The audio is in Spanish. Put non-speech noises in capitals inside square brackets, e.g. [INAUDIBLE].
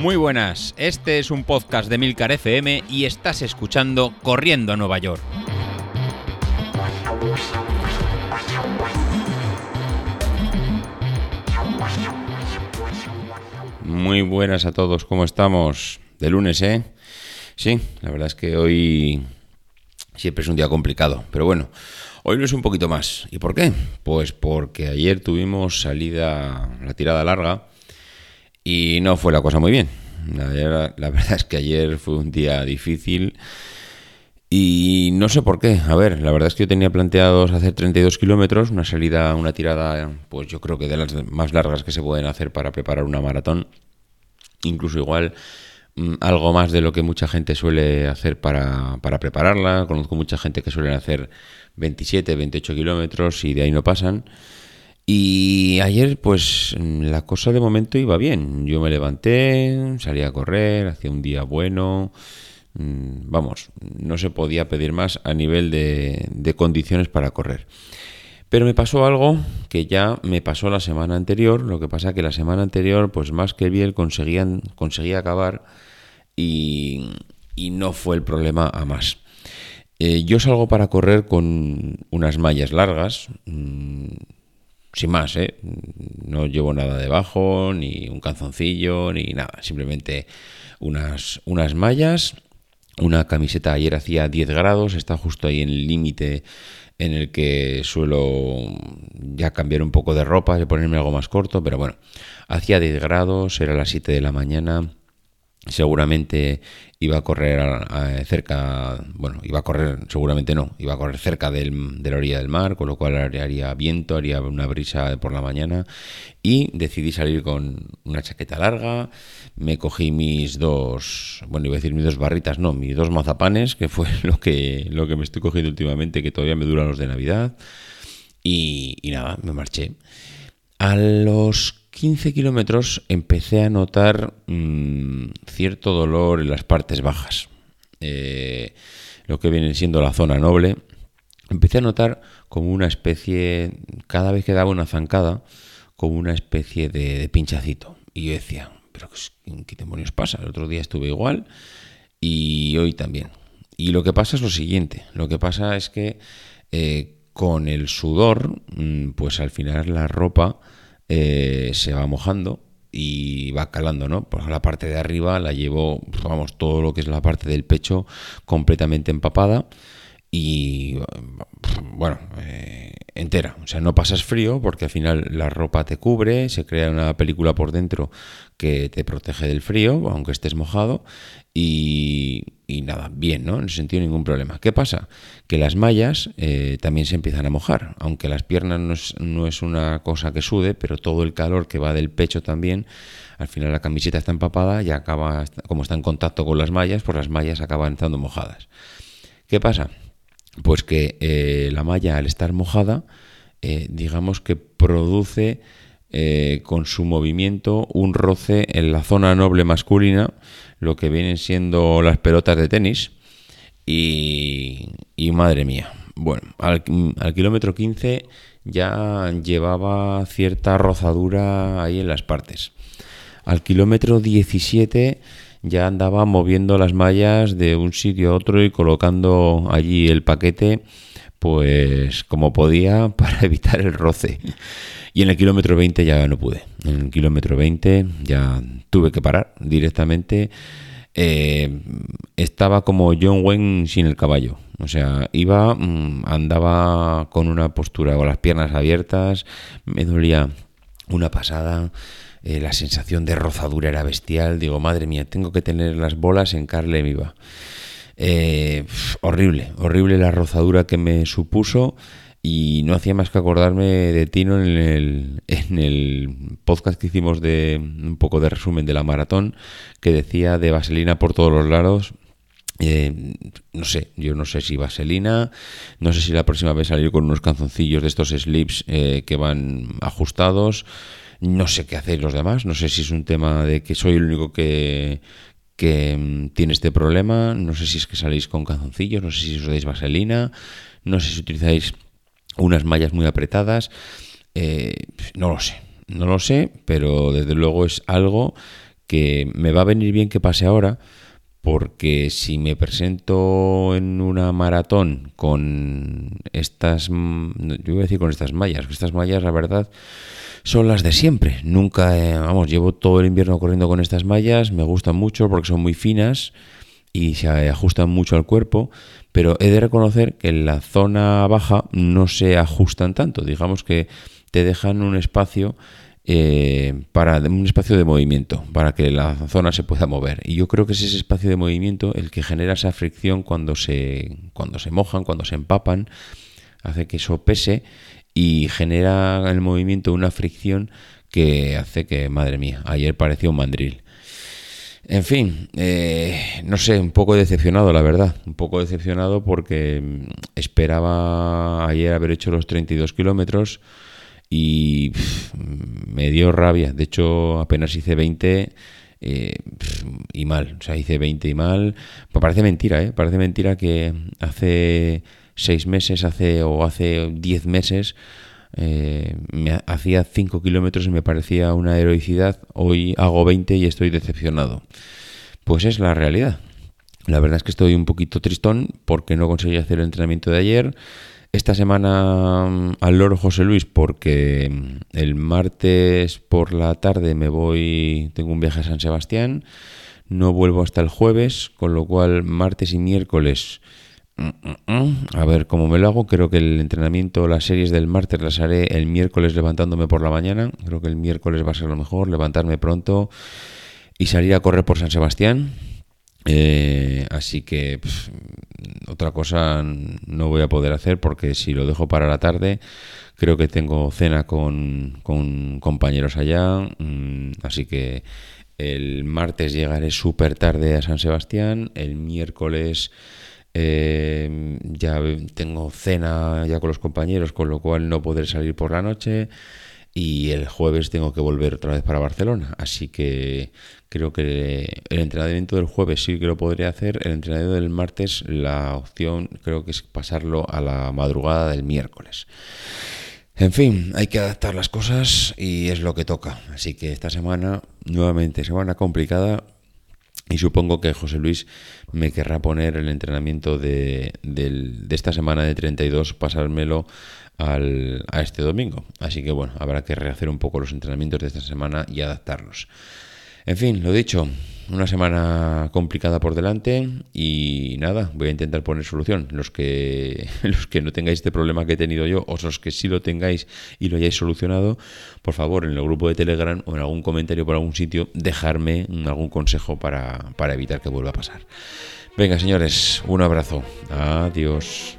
Muy buenas, este es un podcast de Milcar FM y estás escuchando Corriendo a Nueva York. Muy buenas a todos, ¿cómo estamos? De lunes, ¿eh? Sí, la verdad es que hoy siempre es un día complicado, pero bueno, hoy no es un poquito más. ¿Y por qué? Pues porque ayer tuvimos salida, la tirada larga, y no fue la cosa muy bien. La, verdad es que ayer fue un día difícil y no sé por qué. A ver, la verdad es que yo tenía planteados hacer 32 kilómetros, una salida, una tirada, pues yo creo que de las más largas que se pueden hacer para preparar una maratón. Incluso igual mm, algo más de lo que mucha gente suele hacer para, para prepararla. Conozco mucha gente que suele hacer 27, 28 kilómetros y de ahí no pasan. Y ayer, pues la cosa de momento iba bien. Yo me levanté, salí a correr, hacía un día bueno. Mm, vamos, no se podía pedir más a nivel de, condiciones para correr. Pero me pasó algo que ya me pasó la semana anterior. Lo que pasa que la semana anterior, pues más que bien, conseguían, conseguía acabar y, no fue el problema a más. Eh, yo salgo para correr con unas mallas largas. Mm, sin más, ¿eh? No llevo nada debajo, ni un calzoncillo, ni nada. Simplemente unas, unas mallas, una camiseta. Ayer hacía 10 grados, está justo ahí en el límite en el que suelo ya cambiar un poco de ropa y ponerme algo más corto, pero bueno, hacía 10 grados, era las 7 de la mañana seguramente iba a correr cerca, bueno, iba a correr, seguramente no, iba a correr cerca del, de la orilla del mar, con lo cual haría viento, haría una brisa por la mañana y decidí salir con una chaqueta larga, me cogí mis dos, bueno, iba a decir mis dos barritas, no, mis dos mazapanes, que fue [LAUGHS] lo que, lo que me estoy cogiendo últimamente, que todavía me duran los de Navidad, y, y nada, me marché. A los 15 kilómetros empecé a notar mm, cierto dolor en las partes bajas, eh, lo que viene siendo la zona noble. Empecé a notar como una especie, cada vez que daba una zancada, como una especie de, pinchacito. Y yo decía, pero ¿qué demonios pasa? El otro día estuve igual y hoy también. Y lo que pasa es lo siguiente, lo que pasa es que eh, con el sudor, mm, pues al final la ropa eh, se va mojando y va calando, ¿no? Por la parte de arriba la llevo, vamos, todo lo que es la parte del pecho completamente empapada y, bueno, eh, entera. O sea, no pasas frío porque al final la ropa te cubre, se crea una película por dentro que te protege del frío, aunque estés mojado, y, nada, bien, ¿no? En ese sentido ningún problema. ¿Qué pasa? Que las mallas eh, también se empiezan a mojar, aunque las piernas no es, una cosa que sude, pero todo el calor que va del pecho también, al final la camiseta está empapada y acaba, como está en contacto con las mallas, pues las mallas acaban estando mojadas. ¿Qué pasa? Pues que eh, la malla al estar mojada, eh, digamos que produce con su movimiento un roce en la zona noble masculina, lo que vienen siendo las pelotas de tenis. Y, madre mía, bueno, al, kilómetro 15 ya llevaba cierta rozadura ahí en las partes. Al kilómetro 17 ya andaba moviendo las mallas de un sitio a otro y colocando allí el paquete pues como podía [LAUGHS] para evitar el roce. Y en el kilómetro 20 ya no pude. En el kilómetro 20 ya tuve que parar directamente. Eh, estaba como John Wayne sin el caballo. O sea, iba, mm, andaba con una postura con las piernas abiertas, me dolía una pasada, eh, la sensación de rozadura era bestial. Digo, madre mía, tengo que tener las bolas en carne viva. Eh, horrible, horrible la rozadura que me supuso y no hacía más que acordarme de Tino en el, en el podcast que hicimos de un poco de resumen de la maratón, que decía de vaselina por todos los lados. Eh, no sé, yo no sé si vaselina, no sé si la próxima vez salir con unos canzoncillos de estos slips eh, que van ajustados, no sé qué hacéis los demás, no sé si es un tema de que soy el único que, que mm, tiene este problema, no sé si es que salís con canzoncillos, no sé si os dais vaselina, no sé si utilizáis unas mallas muy apretadas, eh, no lo sé, no lo sé, pero desde luego es algo que me va a venir bien que pase ahora, porque si me presento en una maratón con estas, yo voy a decir con estas mallas, estas mallas la verdad son las de siempre, nunca, eh, vamos, llevo todo el invierno corriendo con estas mallas, me gustan mucho porque son muy finas y se ajustan mucho al cuerpo, pero he de reconocer que en la zona baja no se ajustan tanto, digamos que te dejan un espacio eh, para un espacio de movimiento, para que la zona se pueda mover. Y yo creo que es ese espacio de movimiento el que genera esa fricción cuando se, cuando se mojan, cuando se empapan, hace que eso pese y genera el movimiento una fricción que hace que, madre mía, ayer parecía un mandril. En fin, eh, no sé, un poco decepcionado, la verdad. Un poco decepcionado porque mm, esperaba ayer haber hecho los 32 kilómetros y me dio rabia. De hecho, apenas hice 20 eh, y mal. O sea, hice 20 y mal. Parece mentira, ¿eh? Parece mentira que hace 6 meses hace o hace 10 meses eh, me hacía 5 kilómetros y me parecía una heroicidad. Hoy hago 20 y estoy decepcionado. Pues es la realidad. La verdad es que estoy un poquito tristón porque no conseguí hacer el entrenamiento de ayer. Esta semana mm, al loro José Luis porque mm, el martes por la tarde me voy, tengo un viaje a San Sebastián, no vuelvo hasta el jueves, con lo cual martes y miércoles, mm, a ver cómo me lo hago, creo que el entrenamiento, las series del martes las haré el miércoles levantándome por la mañana, creo que el miércoles va a ser lo mejor, levantarme pronto y salir a correr por San Sebastián. Eh, así que otra cosa no voy a poder hacer porque si lo dejo para la tarde, creo que tengo cena con, compañeros allá. Mm, así que el martes llegaré súper tarde a San Sebastián. El miércoles eh, ya tengo cena ya con los compañeros, con lo cual no podré salir por la noche y el jueves tengo que volver otra vez para Barcelona. Así que creo que el entrenamiento del jueves sí que lo podría hacer. El entrenamiento del martes, la opción creo que es pasarlo a la madrugada del miércoles. En fin, hay que adaptar las cosas y es lo que toca. Así que esta semana, nuevamente, semana complicada. Y supongo que José Luis me querrá poner el entrenamiento de, de esta semana de 32, pasármelo al, a este domingo. Así que bueno, habrá que rehacer un poco los entrenamientos de esta semana y adaptarlos. En fin, lo dicho, una semana complicada por delante y nada, voy a intentar poner solución. Los que, [LAUGHS] los que no tengáis este problema que he tenido yo, o los que sí lo tengáis y lo hayáis solucionado, por favor, en el grupo de Telegram o en algún comentario por algún sitio, dejarme algún consejo para, para evitar que vuelva a pasar. Venga, señores, un abrazo. Adiós.